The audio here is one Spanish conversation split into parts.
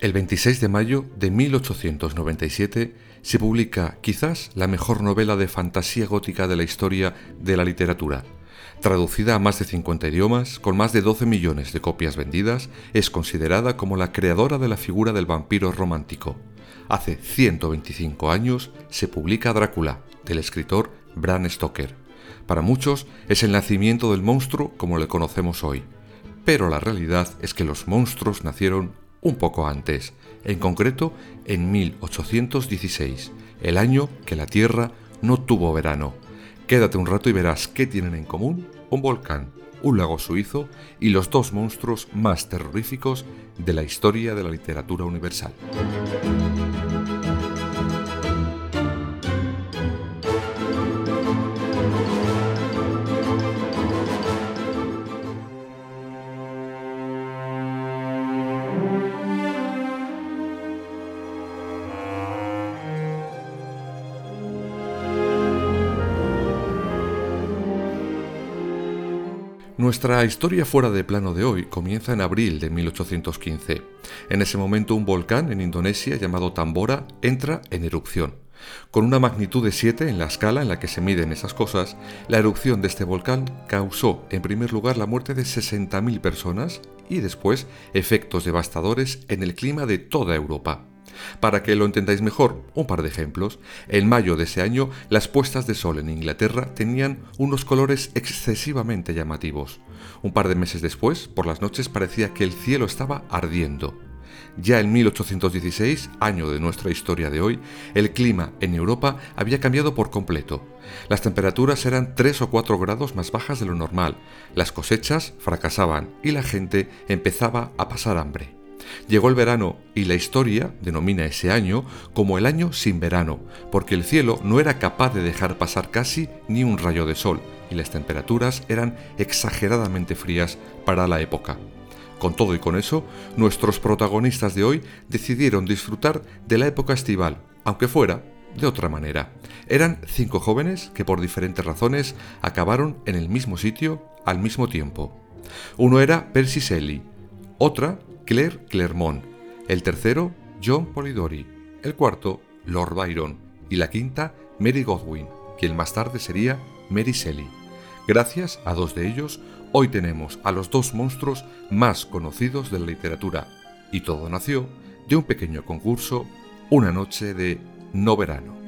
El 26 de mayo de 1897 se publica quizás la mejor novela de fantasía gótica de la historia de la literatura. Traducida a más de 50 idiomas, con más de 12 millones de copias vendidas, es considerada como la creadora de la figura del vampiro romántico. Hace 125 años se publica Drácula, del escritor Bram Stoker. Para muchos es el nacimiento del monstruo como le conocemos hoy. Pero la realidad es que los monstruos nacieron un poco antes, en concreto en 1816, el año que la Tierra no tuvo verano. Quédate un rato y verás qué tienen en común un volcán, un lago suizo y los dos monstruos más terroríficos de la historia de la literatura universal. Nuestra historia fuera de plano de hoy comienza en abril de 1815. En ese momento un volcán en Indonesia llamado Tambora entra en erupción. Con una magnitud de 7 en la escala en la que se miden esas cosas, la erupción de este volcán causó en primer lugar la muerte de 60.000 personas y después efectos devastadores en el clima de toda Europa. Para que lo entendáis mejor, un par de ejemplos. En mayo de ese año, las puestas de sol en Inglaterra tenían unos colores excesivamente llamativos. Un par de meses después, por las noches parecía que el cielo estaba ardiendo. Ya en 1816, año de nuestra historia de hoy, el clima en Europa había cambiado por completo. Las temperaturas eran 3 o 4 grados más bajas de lo normal, las cosechas fracasaban y la gente empezaba a pasar hambre. Llegó el verano y la historia denomina ese año como el año sin verano, porque el cielo no era capaz de dejar pasar casi ni un rayo de sol y las temperaturas eran exageradamente frías para la época. Con todo y con eso, nuestros protagonistas de hoy decidieron disfrutar de la época estival, aunque fuera de otra manera. Eran cinco jóvenes que por diferentes razones acabaron en el mismo sitio al mismo tiempo. Uno era Percy Shelley, otra Claire Clermont, el tercero John Polidori, el cuarto Lord Byron y la quinta Mary Godwin, quien más tarde sería Mary Shelley. Gracias a dos de ellos, hoy tenemos a los dos monstruos más conocidos de la literatura, y todo nació de un pequeño concurso, una noche de no verano.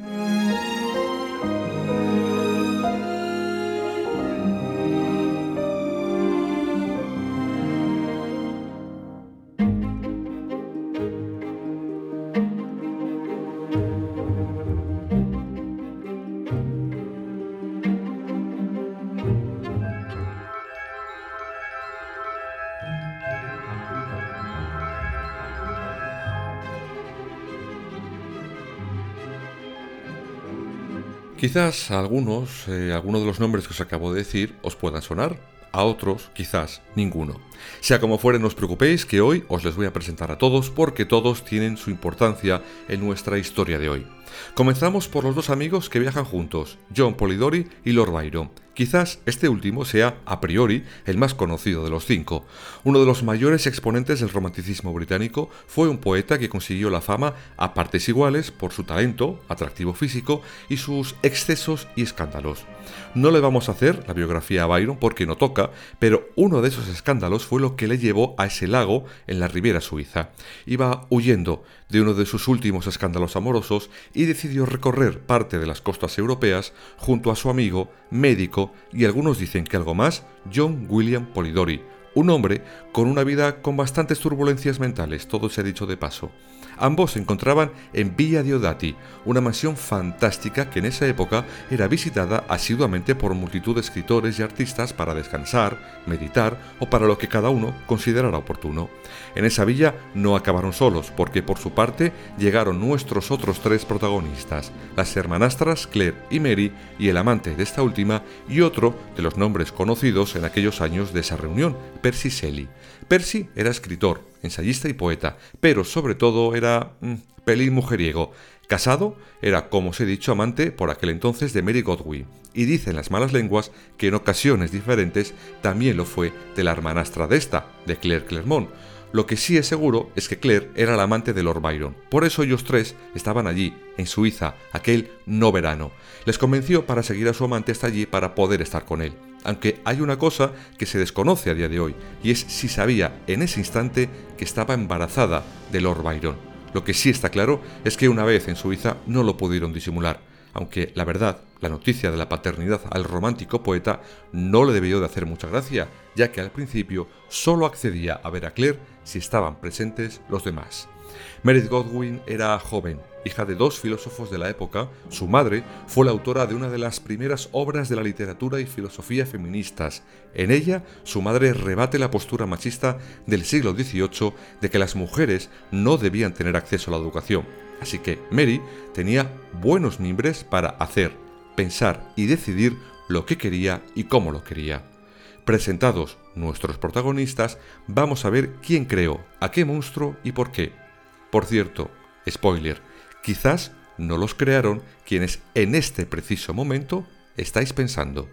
Quizás a algunos, eh, algunos de los nombres que os acabo de decir os puedan sonar, a otros quizás ninguno. Sea como fuere, no os preocupéis que hoy os les voy a presentar a todos porque todos tienen su importancia en nuestra historia de hoy. Comenzamos por los dos amigos que viajan juntos, John Polidori y Lord Byron, Quizás este último sea, a priori, el más conocido de los cinco. Uno de los mayores exponentes del romanticismo británico fue un poeta que consiguió la fama a partes iguales por su talento, atractivo físico y sus excesos y escándalos. No le vamos a hacer la biografía a Byron porque no toca, pero uno de esos escándalos fue lo que le llevó a ese lago en la Ribera Suiza. Iba huyendo de uno de sus últimos escándalos amorosos y decidió recorrer parte de las costas europeas junto a su amigo, médico y algunos dicen que algo más, John William Polidori, un hombre con una vida con bastantes turbulencias mentales, todo se ha dicho de paso. Ambos se encontraban en Villa Diodati, una mansión fantástica que en esa época era visitada asiduamente por multitud de escritores y artistas para descansar, meditar o para lo que cada uno considerara oportuno. En esa villa no acabaron solos, porque por su parte llegaron nuestros otros tres protagonistas, las hermanastras Claire y Mary y el amante de esta última y otro de los nombres conocidos en aquellos años de esa reunión, Percy Shelley. Percy era escritor, ensayista y poeta, pero sobre todo era mm, pelín mujeriego. Casado, era, como os he dicho, amante por aquel entonces de Mary Godwin, y dicen las malas lenguas que en ocasiones diferentes también lo fue de la hermanastra de esta, de Claire Clermont. Lo que sí es seguro es que Claire era la amante de Lord Byron. Por eso ellos tres estaban allí, en Suiza, aquel no verano. Les convenció para seguir a su amante hasta allí para poder estar con él aunque hay una cosa que se desconoce a día de hoy, y es si sabía en ese instante que estaba embarazada de Lord Byron. Lo que sí está claro es que una vez en Suiza no lo pudieron disimular, aunque la verdad, la noticia de la paternidad al romántico poeta no le debió de hacer mucha gracia, ya que al principio solo accedía a ver a Claire si estaban presentes los demás. Meredith Godwin era joven, hija de dos filósofos de la época. Su madre fue la autora de una de las primeras obras de la literatura y filosofía feministas. En ella, su madre rebate la postura machista del siglo XVIII de que las mujeres no debían tener acceso a la educación. Así que Mary tenía buenos mimbres para hacer, pensar y decidir lo que quería y cómo lo quería. Presentados nuestros protagonistas, vamos a ver quién creó, a qué monstruo y por qué. Por cierto, spoiler, quizás no los crearon quienes en este preciso momento estáis pensando.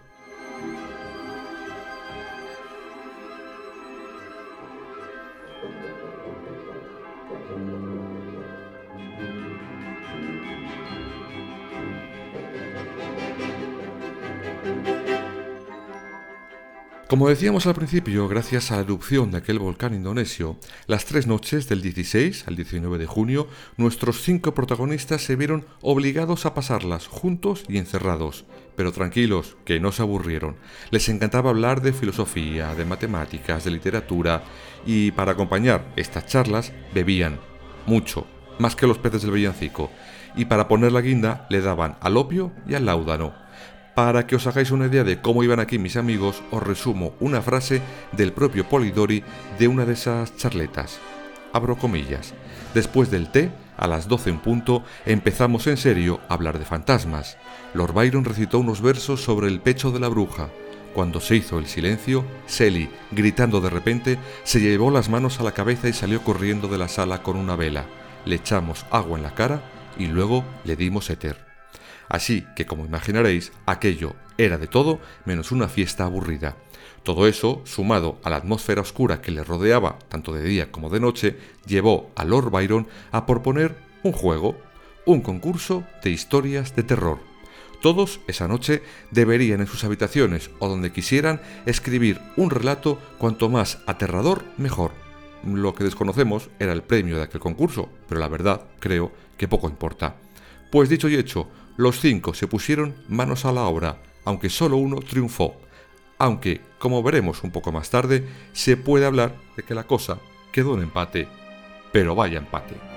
Como decíamos al principio, gracias a la erupción de aquel volcán indonesio, las tres noches del 16 al 19 de junio, nuestros cinco protagonistas se vieron obligados a pasarlas juntos y encerrados. Pero tranquilos, que no se aburrieron. Les encantaba hablar de filosofía, de matemáticas, de literatura, y para acompañar estas charlas bebían mucho, más que los peces del villancico, y para poner la guinda le daban al opio y al láudano. Para que os hagáis una idea de cómo iban aquí mis amigos, os resumo una frase del propio Polidori de una de esas charletas. Abro comillas. Después del té, a las 12 en punto, empezamos en serio a hablar de fantasmas. Lord Byron recitó unos versos sobre el pecho de la bruja. Cuando se hizo el silencio, Sally, gritando de repente, se llevó las manos a la cabeza y salió corriendo de la sala con una vela. Le echamos agua en la cara y luego le dimos éter. Así que, como imaginaréis, aquello era de todo menos una fiesta aburrida. Todo eso, sumado a la atmósfera oscura que le rodeaba tanto de día como de noche, llevó a Lord Byron a proponer un juego, un concurso de historias de terror. Todos esa noche deberían en sus habitaciones o donde quisieran escribir un relato cuanto más aterrador mejor. Lo que desconocemos era el premio de aquel concurso, pero la verdad creo que poco importa. Pues dicho y hecho, los cinco se pusieron manos a la obra, aunque solo uno triunfó, aunque, como veremos un poco más tarde, se puede hablar de que la cosa quedó en empate, pero vaya empate.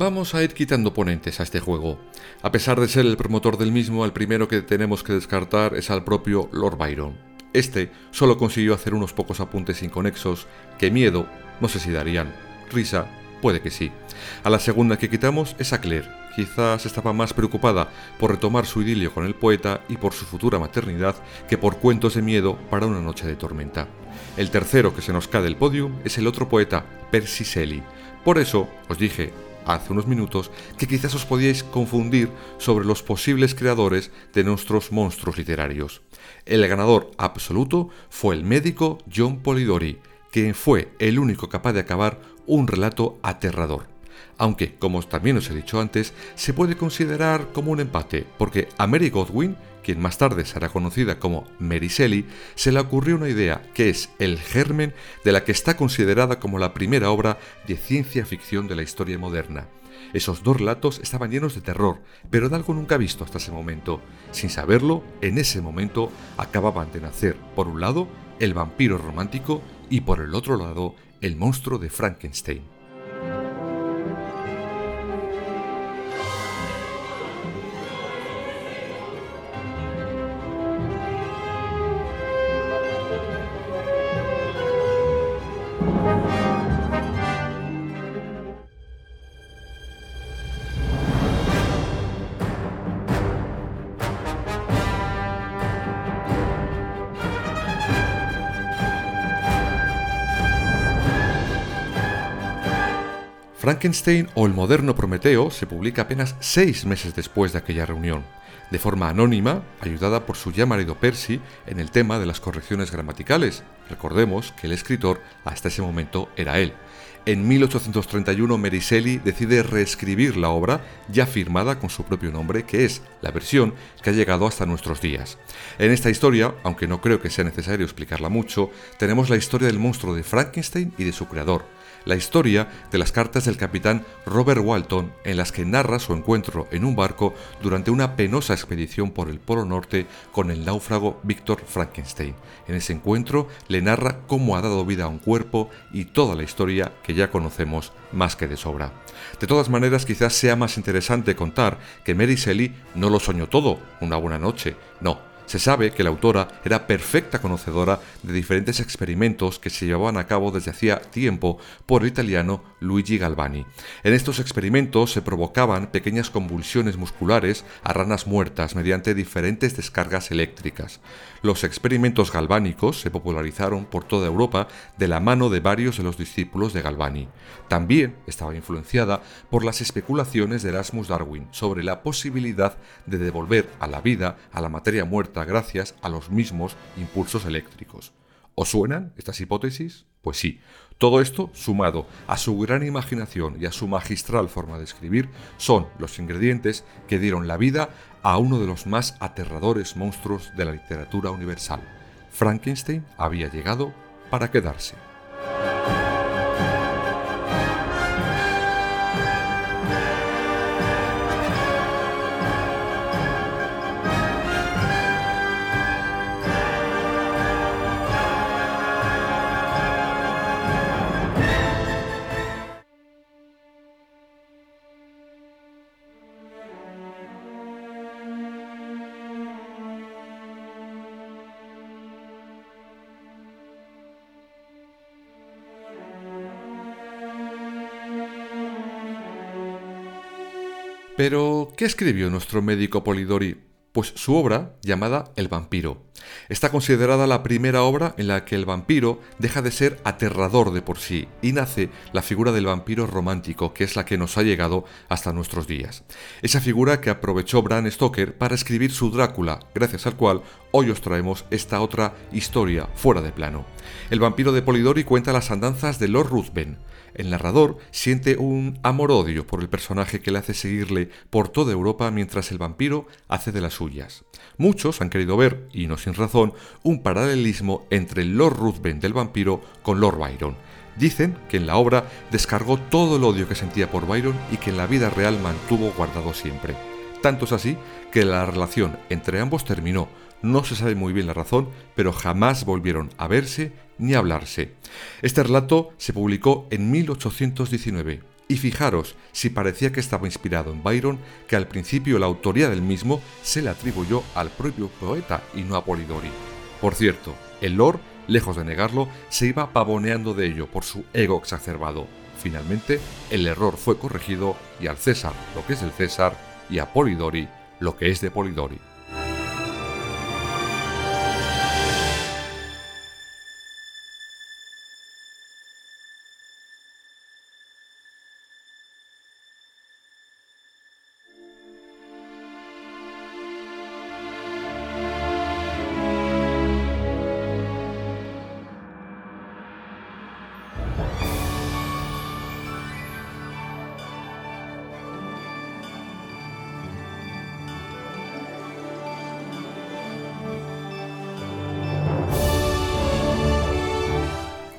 Vamos a ir quitando ponentes a este juego. A pesar de ser el promotor del mismo, el primero que tenemos que descartar es al propio Lord Byron. Este solo consiguió hacer unos pocos apuntes inconexos que miedo, no sé si darían. Risa, puede que sí. A la segunda que quitamos es a Claire. Quizás estaba más preocupada por retomar su idilio con el poeta y por su futura maternidad que por cuentos de miedo para una noche de tormenta. El tercero que se nos cae del podio es el otro poeta, Percy Shelley. Por eso os dije hace unos minutos que quizás os podíais confundir sobre los posibles creadores de nuestros monstruos literarios. El ganador absoluto fue el médico John Polidori, quien fue el único capaz de acabar un relato aterrador. aunque, como también os he dicho antes, se puede considerar como un empate, porque a Mary Godwin, quien más tarde será conocida como Mary Shelley, se le ocurrió una idea que es el germen de la que está considerada como la primera obra de ciencia ficción de la historia moderna. Esos dos relatos estaban llenos de terror, pero de algo nunca visto hasta ese momento. Sin saberlo, en ese momento acababan de nacer, por un lado, el vampiro romántico y por el otro lado, el monstruo de Frankenstein. Frankenstein o el moderno Prometeo se publica apenas seis meses después de aquella reunión, de forma anónima, ayudada por su ya marido Percy en el tema de las correcciones gramaticales. Recordemos que el escritor hasta ese momento era él. En 1831 Mary Shelley decide reescribir la obra ya firmada con su propio nombre, que es la versión que ha llegado hasta nuestros días. En esta historia, aunque no creo que sea necesario explicarla mucho, tenemos la historia del monstruo de Frankenstein y de su creador, la historia de las cartas del capitán Robert Walton en las que narra su encuentro en un barco durante una penosa expedición por el Polo Norte con el náufrago Victor Frankenstein. En ese encuentro le narra cómo ha dado vida a un cuerpo y toda la historia que ya conocemos más que de sobra. De todas maneras, quizás sea más interesante contar que Mary Shelley no lo soñó todo una buena noche, no, se sabe que la autora era perfecta conocedora de diferentes experimentos que se llevaban a cabo desde hacía tiempo por el italiano Luigi Galvani. En estos experimentos se provocaban pequeñas convulsiones musculares a ranas muertas mediante diferentes descargas eléctricas. Los experimentos galvánicos se popularizaron por toda Europa de la mano de varios de los discípulos de Galvani. También estaba influenciada por las especulaciones de Erasmus Darwin sobre la posibilidad de devolver a la vida a la materia muerta gracias a los mismos impulsos eléctricos. ¿Os suenan estas hipótesis? Pues sí, todo esto, sumado a su gran imaginación y a su magistral forma de escribir, son los ingredientes que dieron la vida a uno de los más aterradores monstruos de la literatura universal. Frankenstein había llegado para quedarse. Pero, ¿qué escribió nuestro médico Polidori? Pues su obra, llamada El vampiro. Está considerada la primera obra en la que el vampiro deja de ser aterrador de por sí y nace la figura del vampiro romántico, que es la que nos ha llegado hasta nuestros días. Esa figura que aprovechó Bram Stoker para escribir su Drácula, gracias al cual hoy os traemos esta otra historia fuera de plano. El vampiro de Polidori cuenta las andanzas de Lord Ruthven, el narrador siente un amor-odio por el personaje que le hace seguirle por toda Europa mientras el vampiro hace de las suyas. Muchos han querido ver, y no sin razón, un paralelismo entre Lord Ruthven del vampiro con Lord Byron. Dicen que en la obra descargó todo el odio que sentía por Byron y que en la vida real mantuvo guardado siempre. Tanto es así que la relación entre ambos terminó, no se sabe muy bien la razón, pero jamás volvieron a verse ni hablarse. Este relato se publicó en 1819 y fijaros si parecía que estaba inspirado en Byron, que al principio la autoría del mismo se le atribuyó al propio poeta y no a Polidori. Por cierto, el Lord, lejos de negarlo, se iba pavoneando de ello por su ego exacerbado. Finalmente, el error fue corregido y al César lo que es del César y a Polidori lo que es de Polidori.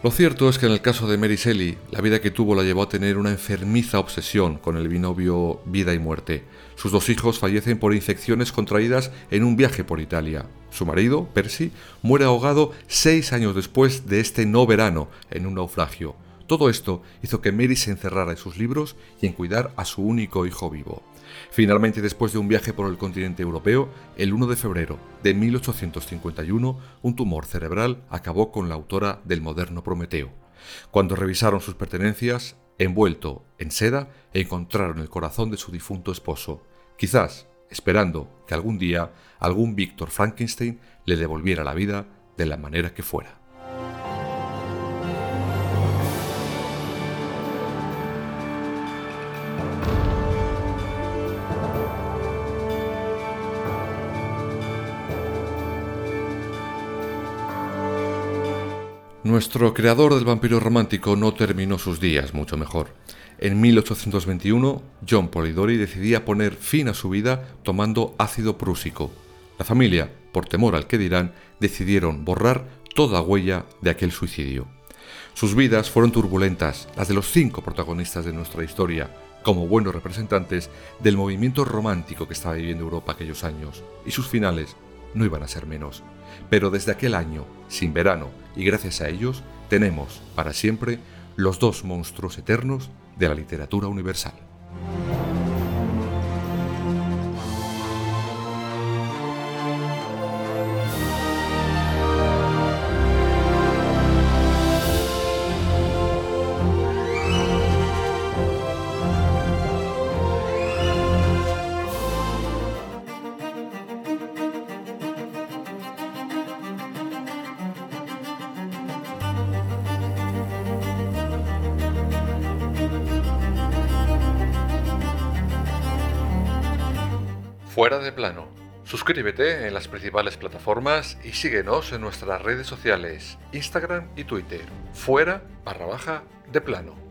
Lo cierto es que en el caso de Mary Shelley, la vida que tuvo la llevó a tener una enfermiza obsesión con el binomio vida y muerte. Sus dos hijos fallecen por infecciones contraídas en un viaje por Italia. Su marido, Percy, muere ahogado seis años después de este no verano en un naufragio. Todo esto hizo que Mary se encerrara en sus libros y en cuidar a su único hijo vivo. Finalmente, después de un viaje por el continente europeo, el 1 de febrero de 1851, un tumor cerebral acabó con la autora del moderno Prometeo. Cuando revisaron sus pertenencias, envuelto en seda, encontraron el corazón de su difunto esposo, quizás esperando que algún día algún Víctor Frankenstein le devolviera la vida de la manera que fuera. Nuestro creador del vampiro romántico no terminó sus días mucho mejor. En 1821, John Polidori decidía poner fin a su vida tomando ácido prúsico. La familia, por temor al que dirán, decidieron borrar toda huella de aquel suicidio. Sus vidas fueron turbulentas, las de los cinco protagonistas de nuestra historia, como buenos representantes del movimiento romántico que estaba viviendo Europa aquellos años, y sus finales no iban a ser menos. Pero desde aquel año, sin verano, y gracias a ellos, tenemos, para siempre, los dos monstruos eternos de la literatura universal. Fuera de plano. Suscríbete en las principales plataformas y síguenos en nuestras redes sociales, Instagram y Twitter. Fuera barra baja de plano.